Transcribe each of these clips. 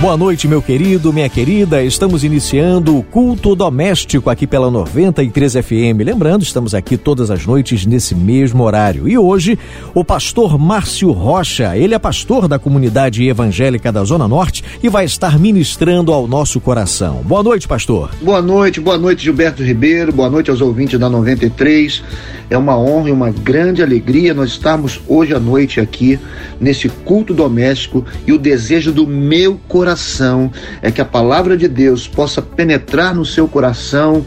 Boa noite, meu querido, minha querida. Estamos iniciando o culto doméstico aqui pela 93 FM. Lembrando, estamos aqui todas as noites nesse mesmo horário. E hoje, o pastor Márcio Rocha, ele é pastor da comunidade evangélica da Zona Norte e vai estar ministrando ao nosso coração. Boa noite, pastor. Boa noite, boa noite, Gilberto Ribeiro. Boa noite aos ouvintes da 93. É uma honra e uma grande alegria nós estarmos hoje à noite aqui nesse culto doméstico e o desejo do meu coração é que a palavra de Deus possa penetrar no seu coração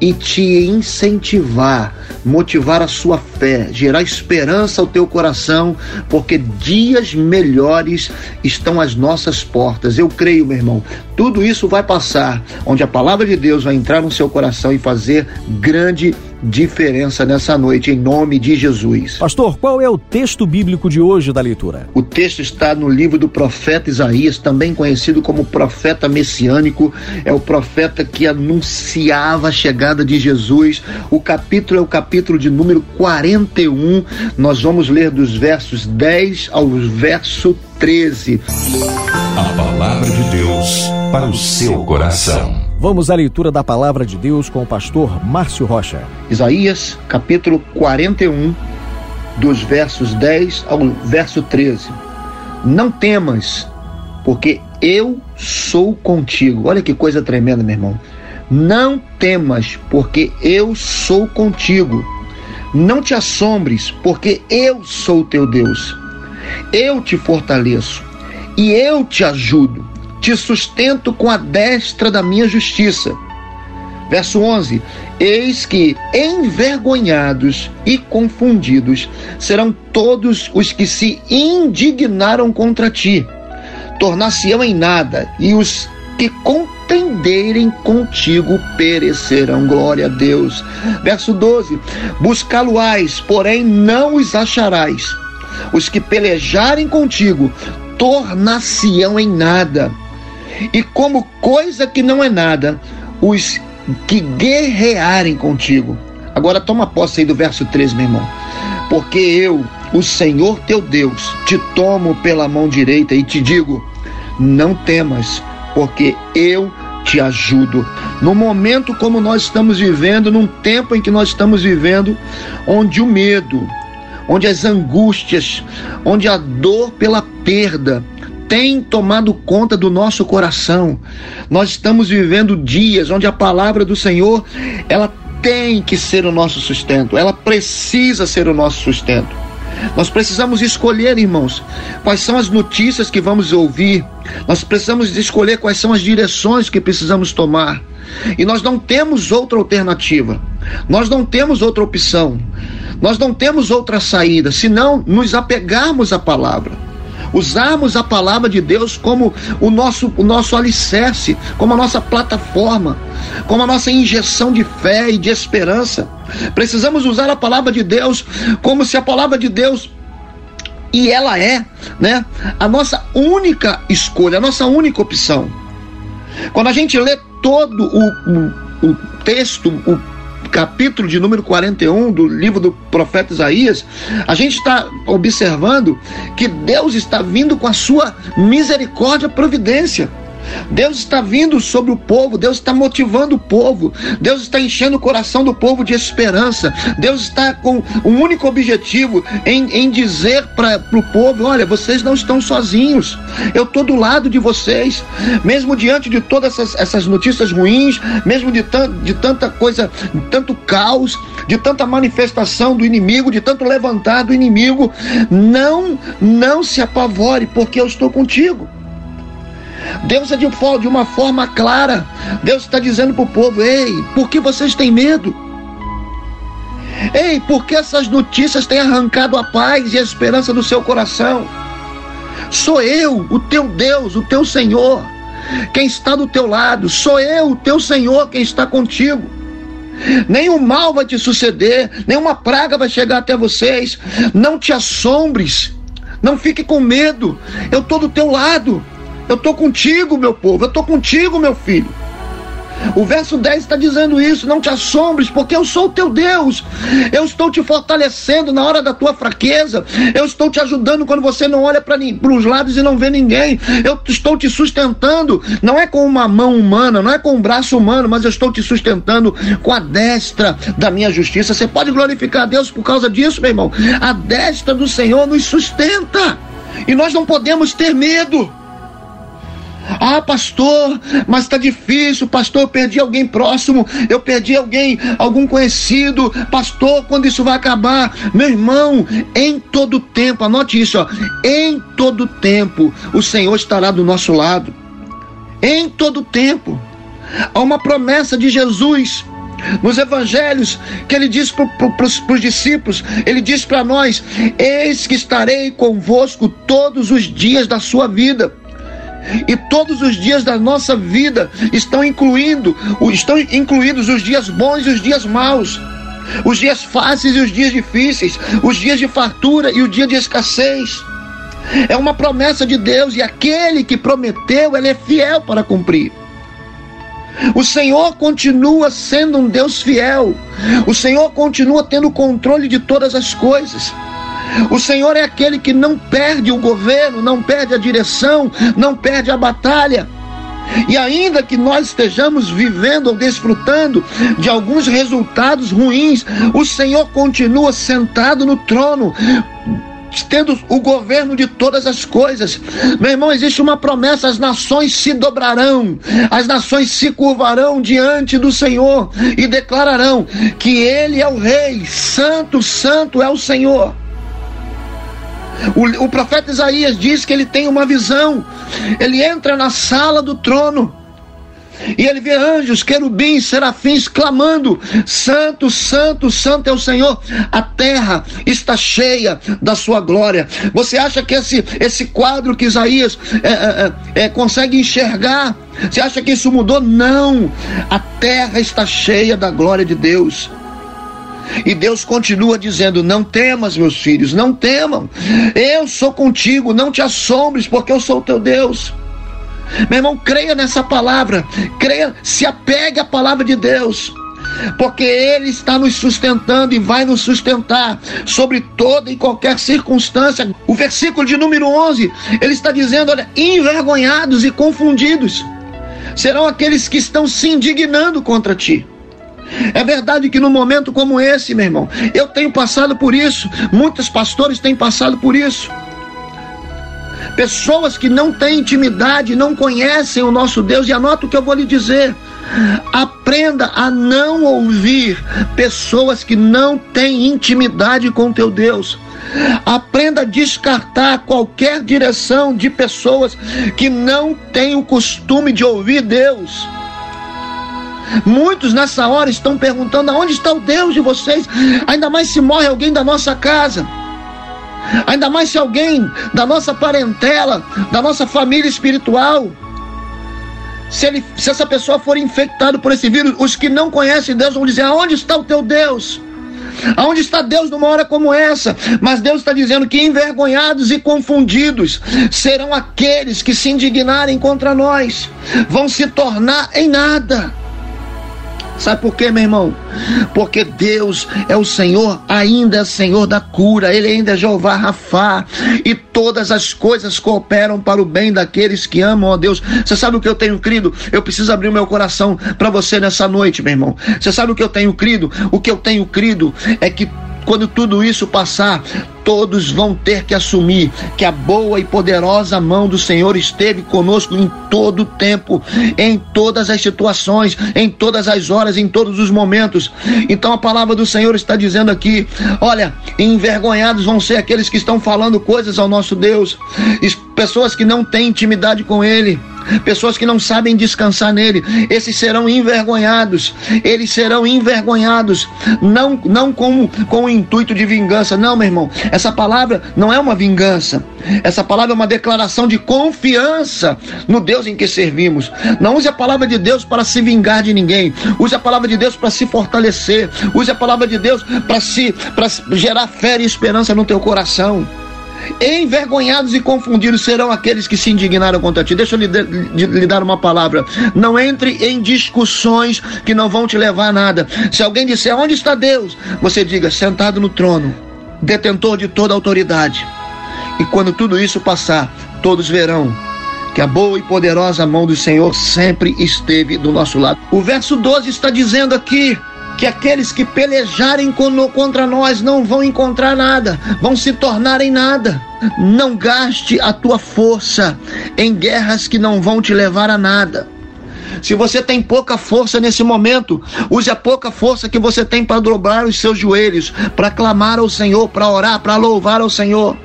e te incentivar, motivar a sua fé, gerar esperança ao teu coração, porque dias melhores estão às nossas portas. Eu creio, meu irmão, tudo isso vai passar, onde a palavra de Deus vai entrar no seu coração e fazer grande nessa noite, em nome de Jesus. Pastor, qual é o texto bíblico de hoje da leitura? O texto está no livro do profeta Isaías, também conhecido como profeta messiânico, é o profeta que anunciava a chegada de Jesus. O capítulo é o capítulo de número 41. Nós vamos ler dos versos 10 ao verso 13. A palavra de Deus para o seu coração. Vamos à leitura da palavra de Deus com o pastor Márcio Rocha. Isaías, capítulo 41, dos versos 10 ao verso 13. Não temas, porque eu sou contigo. Olha que coisa tremenda, meu irmão. Não temas, porque eu sou contigo. Não te assombres, porque eu sou teu Deus. Eu te fortaleço e eu te ajudo te sustento com a destra da minha justiça. Verso 11: Eis que envergonhados e confundidos serão todos os que se indignaram contra ti. Tornar-se-ão em nada, e os que contenderem contigo perecerão. Glória a Deus. Verso 12: Buscá-lo-ás, porém não os acharás. Os que pelejarem contigo tornar-se-ão em nada e como coisa que não é nada, os que guerrearem contigo. Agora toma posse aí do verso 13, meu irmão. Porque eu, o Senhor teu Deus, te tomo pela mão direita e te digo: não temas, porque eu te ajudo. No momento como nós estamos vivendo, num tempo em que nós estamos vivendo, onde o medo, onde as angústias, onde a dor pela perda, tem tomado conta do nosso coração. Nós estamos vivendo dias onde a palavra do Senhor, ela tem que ser o nosso sustento, ela precisa ser o nosso sustento. Nós precisamos escolher, irmãos, quais são as notícias que vamos ouvir. Nós precisamos escolher quais são as direções que precisamos tomar. E nós não temos outra alternativa. Nós não temos outra opção. Nós não temos outra saída, senão nos apegarmos à palavra usarmos a palavra de Deus como o nosso, o nosso alicerce, como a nossa plataforma, como a nossa injeção de fé e de esperança. Precisamos usar a palavra de Deus como se a palavra de Deus e ela é, né, a nossa única escolha, a nossa única opção. Quando a gente lê todo o, o, o texto, o capítulo de número 41 do livro do profeta Isaías, a gente está observando que Deus está vindo com a sua misericórdia providência. Deus está vindo sobre o povo, Deus está motivando o povo, Deus está enchendo o coração do povo de esperança, Deus está com um único objetivo em, em dizer para o povo: olha, vocês não estão sozinhos, eu estou do lado de vocês, mesmo diante de todas essas, essas notícias ruins, mesmo de, tan, de tanta coisa, de tanto caos, de tanta manifestação do inimigo, de tanto levantar do inimigo, não, não se apavore, porque eu estou contigo. Deus é de, de uma forma clara. Deus está dizendo para o povo: ei, por que vocês têm medo? Ei, por que essas notícias têm arrancado a paz e a esperança do seu coração? Sou eu, o teu Deus, o teu Senhor, quem está do teu lado. Sou eu, o teu Senhor, quem está contigo. Nenhum mal vai te suceder, nenhuma praga vai chegar até vocês. Não te assombres, não fique com medo. Eu estou do teu lado. Eu estou contigo, meu povo. Eu estou contigo, meu filho. O verso 10 está dizendo isso: não te assombres, porque eu sou o teu Deus. Eu estou te fortalecendo na hora da tua fraqueza. Eu estou te ajudando quando você não olha para os lados e não vê ninguém. Eu estou te sustentando, não é com uma mão humana, não é com um braço humano, mas eu estou te sustentando com a destra da minha justiça. Você pode glorificar a Deus por causa disso, meu irmão. A destra do Senhor nos sustenta. E nós não podemos ter medo. Ah, pastor, mas está difícil, pastor. Eu perdi alguém próximo, eu perdi alguém, algum conhecido, pastor. Quando isso vai acabar, meu irmão, em todo tempo, anote isso, ó, em todo tempo, o Senhor estará do nosso lado. Em todo tempo, há uma promessa de Jesus nos evangelhos, que ele diz para os discípulos, ele diz para nós: Eis que estarei convosco todos os dias da sua vida. E todos os dias da nossa vida estão incluindo, estão incluídos os dias bons e os dias maus, os dias fáceis e os dias difíceis, os dias de fartura e o dia de escassez. É uma promessa de Deus e aquele que prometeu, ele é fiel para cumprir. O Senhor continua sendo um Deus fiel. O Senhor continua tendo controle de todas as coisas. O Senhor é aquele que não perde o governo, não perde a direção, não perde a batalha. E ainda que nós estejamos vivendo ou desfrutando de alguns resultados ruins, o Senhor continua sentado no trono, tendo o governo de todas as coisas. Meu irmão, existe uma promessa: as nações se dobrarão, as nações se curvarão diante do Senhor e declararão que Ele é o Rei, Santo, Santo é o Senhor. O, o profeta Isaías diz que ele tem uma visão. Ele entra na sala do trono. E ele vê anjos, querubins, serafins clamando: Santo, Santo, Santo é o Senhor. A terra está cheia da sua glória. Você acha que esse, esse quadro que Isaías é, é, é, é consegue enxergar? Você acha que isso mudou? Não. A terra está cheia da glória de Deus. E Deus continua dizendo: Não temas, meus filhos, não temam. Eu sou contigo, não te assombres, porque eu sou teu Deus. Meu irmão, creia nessa palavra, creia, se apegue à palavra de Deus porque Ele está nos sustentando e vai nos sustentar sobre toda e qualquer circunstância. O versículo de número 11, ele está dizendo: olha, envergonhados e confundidos serão aqueles que estão se indignando contra ti. É verdade que num momento como esse, meu irmão, eu tenho passado por isso, muitos pastores têm passado por isso. Pessoas que não têm intimidade, não conhecem o nosso Deus, e anota o que eu vou lhe dizer. Aprenda a não ouvir pessoas que não têm intimidade com teu Deus. Aprenda a descartar qualquer direção de pessoas que não têm o costume de ouvir Deus. Muitos nessa hora estão perguntando aonde está o Deus de vocês, ainda mais se morre alguém da nossa casa. Ainda mais se alguém da nossa parentela, da nossa família espiritual, se, ele, se essa pessoa for infectada por esse vírus, os que não conhecem Deus vão dizer: aonde está o teu Deus? Aonde está Deus numa hora como essa? Mas Deus está dizendo que envergonhados e confundidos serão aqueles que se indignarem contra nós, vão se tornar em nada. Sabe por quê, meu irmão? Porque Deus é o Senhor, ainda é Senhor da cura, Ele ainda é Jeová Rafá, e todas as coisas cooperam para o bem daqueles que amam a Deus. Você sabe o que eu tenho crido? Eu preciso abrir o meu coração para você nessa noite, meu irmão. Você sabe o que eu tenho crido? O que eu tenho crido é que quando tudo isso passar, todos vão ter que assumir que a boa e poderosa mão do Senhor esteve conosco em todo o tempo, em todas as situações, em todas as horas, em todos os momentos. Então a palavra do Senhor está dizendo aqui: olha, envergonhados vão ser aqueles que estão falando coisas ao nosso Deus, pessoas que não têm intimidade com Ele pessoas que não sabem descansar nele, esses serão envergonhados, eles serão envergonhados, não, não com, com o intuito de vingança, não, meu irmão, essa palavra não é uma vingança, essa palavra é uma declaração de confiança no Deus em que servimos. Não use a palavra de Deus para se vingar de ninguém, use a palavra de Deus para se fortalecer, use a palavra de Deus para se para gerar fé e esperança no teu coração. Envergonhados e confundidos serão aqueles que se indignaram contra ti. Deixa eu lhe, lhe, dar uma palavra. Não entre em discussões que não vão te levar a nada. Se alguém disser onde está Deus, você diga sentado no trono, detentor de toda autoridade. E quando tudo isso passar, todos verão que a boa e poderosa mão do Senhor sempre esteve do nosso lado. O verso 12 está dizendo aqui que aqueles que pelejarem contra nós não vão encontrar nada, vão se tornar em nada. Não gaste a tua força em guerras que não vão te levar a nada. Se você tem pouca força nesse momento, use a pouca força que você tem para dobrar os seus joelhos, para clamar ao Senhor, para orar, para louvar ao Senhor.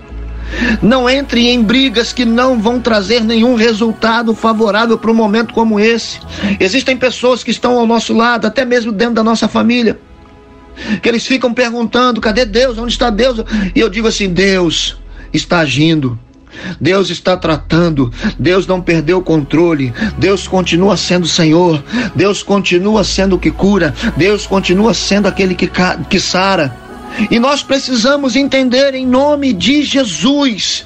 Não entre em brigas que não vão trazer nenhum resultado favorável para um momento como esse. Existem pessoas que estão ao nosso lado, até mesmo dentro da nossa família, que eles ficam perguntando: cadê Deus? Onde está Deus? E eu digo assim: Deus está agindo. Deus está tratando, Deus não perdeu o controle, Deus continua sendo Senhor, Deus continua sendo o que cura, Deus continua sendo aquele que, que sara. E nós precisamos entender em nome de Jesus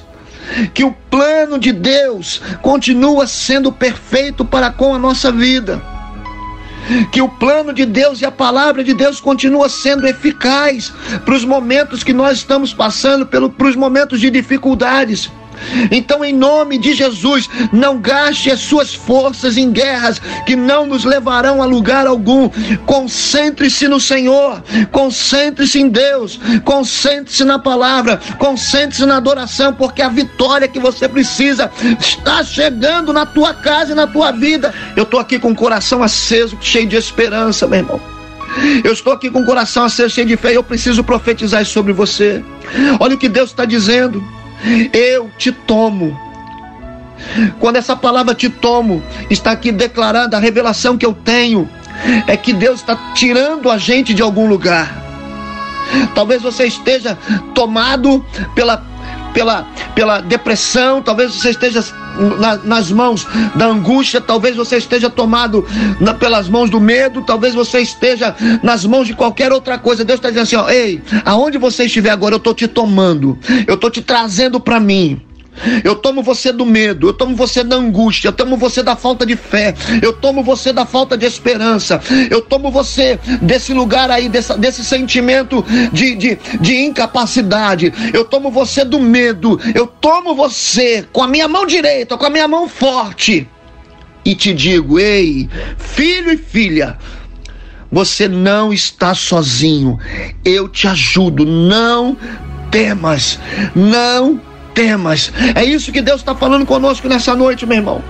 que o plano de Deus continua sendo perfeito para com a nossa vida. Que o plano de Deus e a palavra de Deus continua sendo eficaz para os momentos que nós estamos passando, para os momentos de dificuldades. Então, em nome de Jesus, não gaste as suas forças em guerras que não nos levarão a lugar algum. Concentre-se no Senhor, concentre-se em Deus, concentre-se na palavra, concentre-se na adoração, porque a vitória que você precisa está chegando na tua casa e na tua vida. Eu estou aqui com o coração aceso, cheio de esperança, meu irmão. Eu estou aqui com o coração aceso, cheio de fé. Eu preciso profetizar sobre você. Olha o que Deus está dizendo. Eu te tomo. Quando essa palavra te tomo está aqui declarando a revelação que eu tenho, é que Deus está tirando a gente de algum lugar. Talvez você esteja tomado pela, pela, pela depressão, talvez você esteja na, nas mãos da angústia, talvez você esteja tomado na, pelas mãos do medo, talvez você esteja nas mãos de qualquer outra coisa. Deus está dizendo assim: ó, ei, aonde você estiver agora, eu estou te tomando, eu estou te trazendo para mim. Eu tomo você do medo, eu tomo você da angústia, eu tomo você da falta de fé, eu tomo você da falta de esperança, eu tomo você desse lugar aí, desse, desse sentimento de, de, de incapacidade, eu tomo você do medo, eu tomo você com a minha mão direita, com a minha mão forte, e te digo: ei, filho e filha, você não está sozinho, eu te ajudo, não temas, não temas. É isso que Deus está falando conosco nessa noite, meu irmão.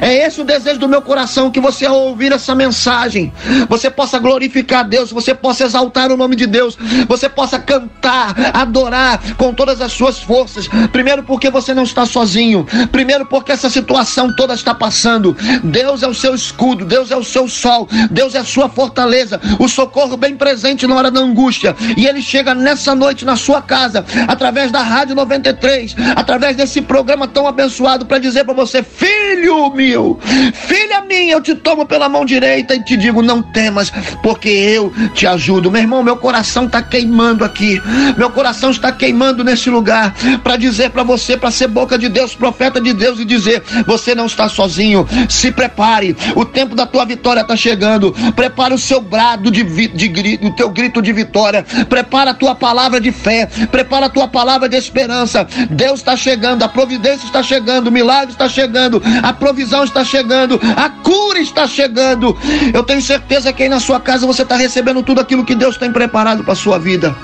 É esse o desejo do meu coração, que você ao ouvir essa mensagem, você possa glorificar Deus, você possa exaltar o nome de Deus, você possa cantar, adorar com todas as suas forças. Primeiro porque você não está sozinho, primeiro porque essa situação toda está passando. Deus é o seu escudo, Deus é o seu sol, Deus é a sua fortaleza, o socorro bem presente na hora da angústia. E ele chega nessa noite na sua casa, através da Rádio 93, através desse programa tão abençoado para dizer para você, filho, meu, filha minha, eu te tomo pela mão direita e te digo: não temas, porque eu te ajudo. Meu irmão, meu coração está queimando aqui, meu coração está queimando nesse lugar para dizer para você, para ser boca de Deus, profeta de Deus e dizer: você não está sozinho, se prepare, o tempo da tua vitória está chegando. Prepara o seu brado de, de, de o teu grito de vitória, prepara a tua palavra de fé, prepara a tua palavra de esperança. Deus está chegando, a providência está chegando, o milagre está chegando, a provisão está chegando, a cura está chegando. Eu tenho certeza que aí na sua casa você está recebendo tudo aquilo que Deus tem preparado para sua vida.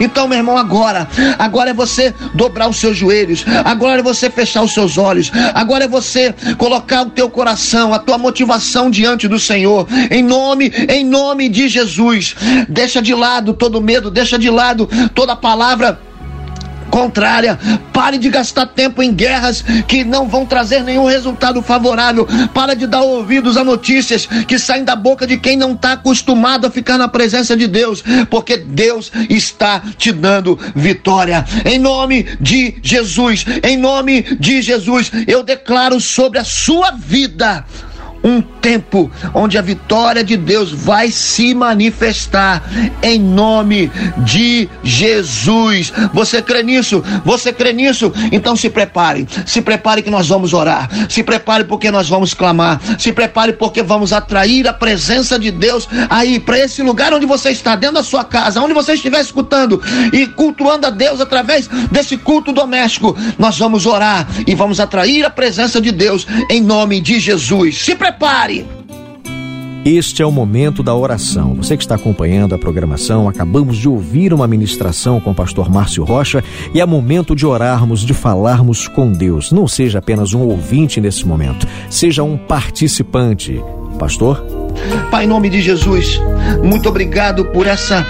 Então, meu irmão, agora, agora é você dobrar os seus joelhos, agora é você fechar os seus olhos, agora é você colocar o teu coração, a tua motivação diante do Senhor, em nome, em nome de Jesus. Deixa de lado todo medo, deixa de lado toda palavra contrária. Pare de gastar tempo em guerras que não vão trazer nenhum resultado favorável. Para de dar ouvidos a notícias que saem da boca de quem não está acostumado a ficar na presença de Deus, porque Deus está te dando vitória. Em nome de Jesus, em nome de Jesus, eu declaro sobre a sua vida um tempo onde a vitória de Deus vai se manifestar em nome de Jesus. Você crê nisso? Você crê nisso? Então se prepare. Se prepare que nós vamos orar. Se prepare porque nós vamos clamar. Se prepare porque vamos atrair a presença de Deus aí para esse lugar onde você está, dentro da sua casa, onde você estiver escutando e cultuando a Deus através desse culto doméstico. Nós vamos orar e vamos atrair a presença de Deus em nome de Jesus. Se prepare. Este é o momento da oração. Você que está acompanhando a programação, acabamos de ouvir uma ministração com o pastor Márcio Rocha e é momento de orarmos, de falarmos com Deus. Não seja apenas um ouvinte nesse momento, seja um participante. Pastor? Pai, em nome de Jesus, muito obrigado por essa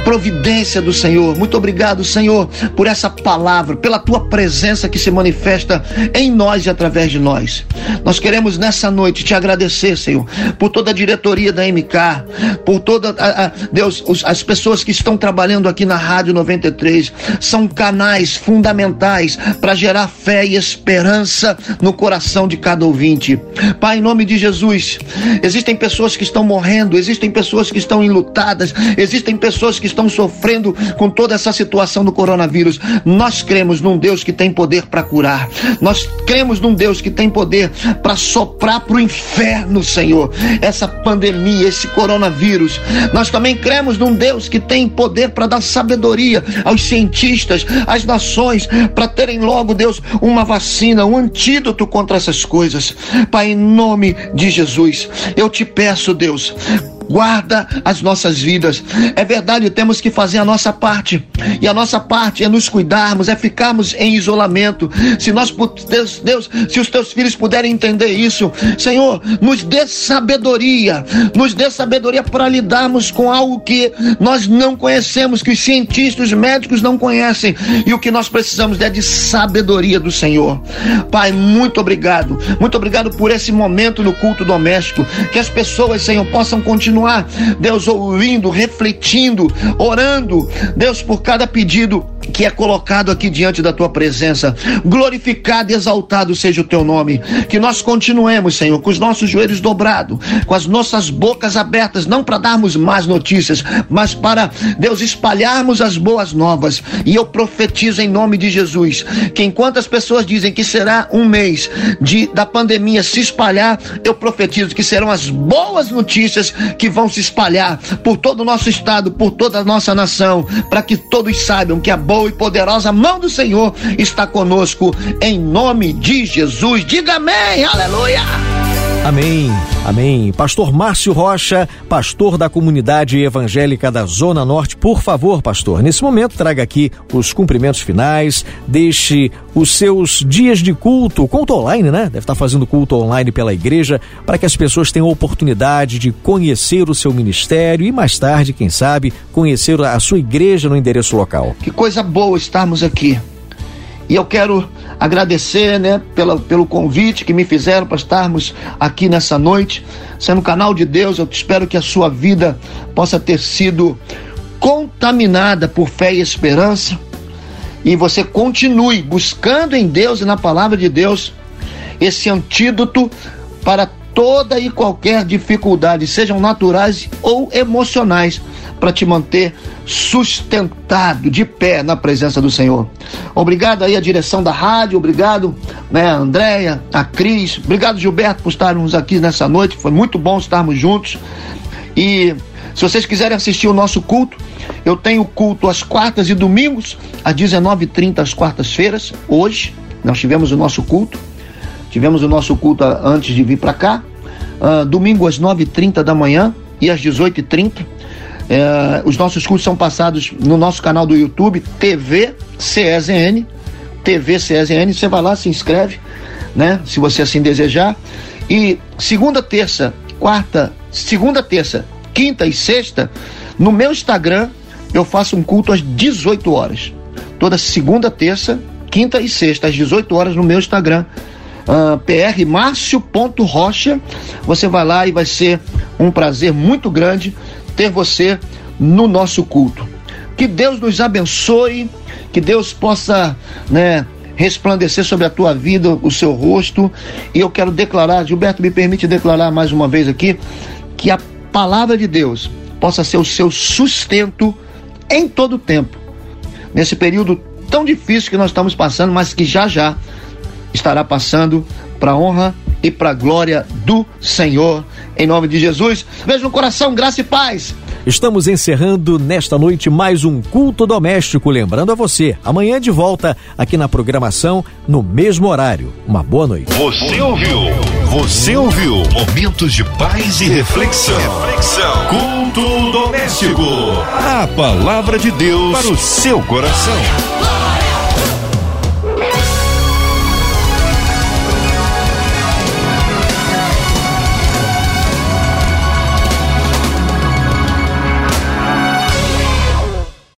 providência do Senhor. Muito obrigado, Senhor, por essa palavra, pela tua presença que se manifesta em nós e através de nós. Nós queremos nessa noite te agradecer, Senhor, por toda a diretoria da MK, por toda a, a Deus, os, as pessoas que estão trabalhando aqui na Rádio 93, são canais fundamentais para gerar fé e esperança no coração de cada ouvinte. Pai, em nome de Jesus, existem pessoas que estão morrendo, existem pessoas que estão enlutadas, existem pessoas que estão sofrendo com toda essa situação do coronavírus. Nós cremos num Deus que tem poder para curar. Nós cremos num Deus que tem poder para soprar para o inferno, Senhor, essa pandemia, esse coronavírus. Nós também cremos num Deus que tem poder para dar sabedoria aos cientistas, às nações, para terem logo, Deus, uma vacina, um antídoto contra essas coisas. Pai, em nome de Jesus, eu te peço, Deus, guarda as nossas vidas. É verdade, temos que fazer a nossa parte. E a nossa parte é nos cuidarmos, é ficarmos em isolamento. Se nós, Deus, Deus, se os teus filhos puderem entender isso, Senhor, nos dê sabedoria, nos dê sabedoria para lidarmos com algo que nós não conhecemos, que os cientistas, os médicos não conhecem. E o que nós precisamos é de sabedoria do Senhor. Pai, muito obrigado. Muito obrigado por esse momento no culto doméstico. Que as pessoas, Senhor, possam continuar continuar, Deus, ouvindo, refletindo, orando, Deus, por cada pedido que é colocado aqui diante da tua presença. Glorificado e exaltado seja o teu nome. Que nós continuemos, Senhor, com os nossos joelhos dobrados, com as nossas bocas abertas, não para darmos más notícias, mas para, Deus, espalharmos as boas novas. E eu profetizo em nome de Jesus que enquanto as pessoas dizem que será um mês de, da pandemia se espalhar, eu profetizo que serão as boas notícias que vão se espalhar por todo o nosso estado, por toda a nossa nação, para que todos saibam que a boa e poderosa mão do Senhor está conosco, em nome de Jesus. Diga amém, aleluia. Amém, amém. Pastor Márcio Rocha, pastor da comunidade evangélica da Zona Norte, por favor, pastor, nesse momento traga aqui os cumprimentos finais, deixe os seus dias de culto, culto online, né? Deve estar fazendo culto online pela igreja, para que as pessoas tenham oportunidade de conhecer o seu ministério e mais tarde, quem sabe, conhecer a sua igreja no endereço local. Que coisa boa estarmos aqui. E eu quero agradecer, né, pela, pelo convite que me fizeram para estarmos aqui nessa noite. Sendo canal de Deus, eu espero que a sua vida possa ter sido contaminada por fé e esperança. E você continue buscando em Deus e na palavra de Deus esse antídoto para toda e qualquer dificuldade, sejam naturais ou emocionais para te manter sustentado, de pé na presença do Senhor. Obrigado aí a direção da rádio, obrigado, né, a Andréia, a Cris, obrigado Gilberto por estarmos aqui nessa noite, foi muito bom estarmos juntos. E se vocês quiserem assistir o nosso culto, eu tenho culto às quartas e domingos, às 19h30 às quartas-feiras, hoje, nós tivemos o nosso culto, tivemos o nosso culto antes de vir para cá, uh, domingo às 9h30 da manhã e às 18h30, é, os nossos cursos são passados no nosso canal do YouTube, TV CSN, TV CSN. Você vai lá, se inscreve, né? Se você assim desejar. E segunda, terça, quarta, segunda, terça, quinta e sexta, no meu Instagram, eu faço um culto às 18 horas. Toda segunda, terça, quinta e sexta, às 18 horas, no meu Instagram. Uh, prmárcio.rocha. Você vai lá e vai ser um prazer muito grande ter você no nosso culto. Que Deus nos abençoe, que Deus possa, né, resplandecer sobre a tua vida o seu rosto. E eu quero declarar, Gilberto, me permite declarar mais uma vez aqui, que a palavra de Deus possa ser o seu sustento em todo o tempo. Nesse período tão difícil que nós estamos passando, mas que já já estará passando para honra e para glória do Senhor. Em nome de Jesus. Beijo no coração, graça e paz. Estamos encerrando nesta noite mais um culto doméstico. Lembrando a você, amanhã de volta aqui na programação, no mesmo horário. Uma boa noite. Você ouviu? Você ouviu? Momentos de paz e reflexão. Reflexão. Culto doméstico. A palavra de Deus para o seu coração.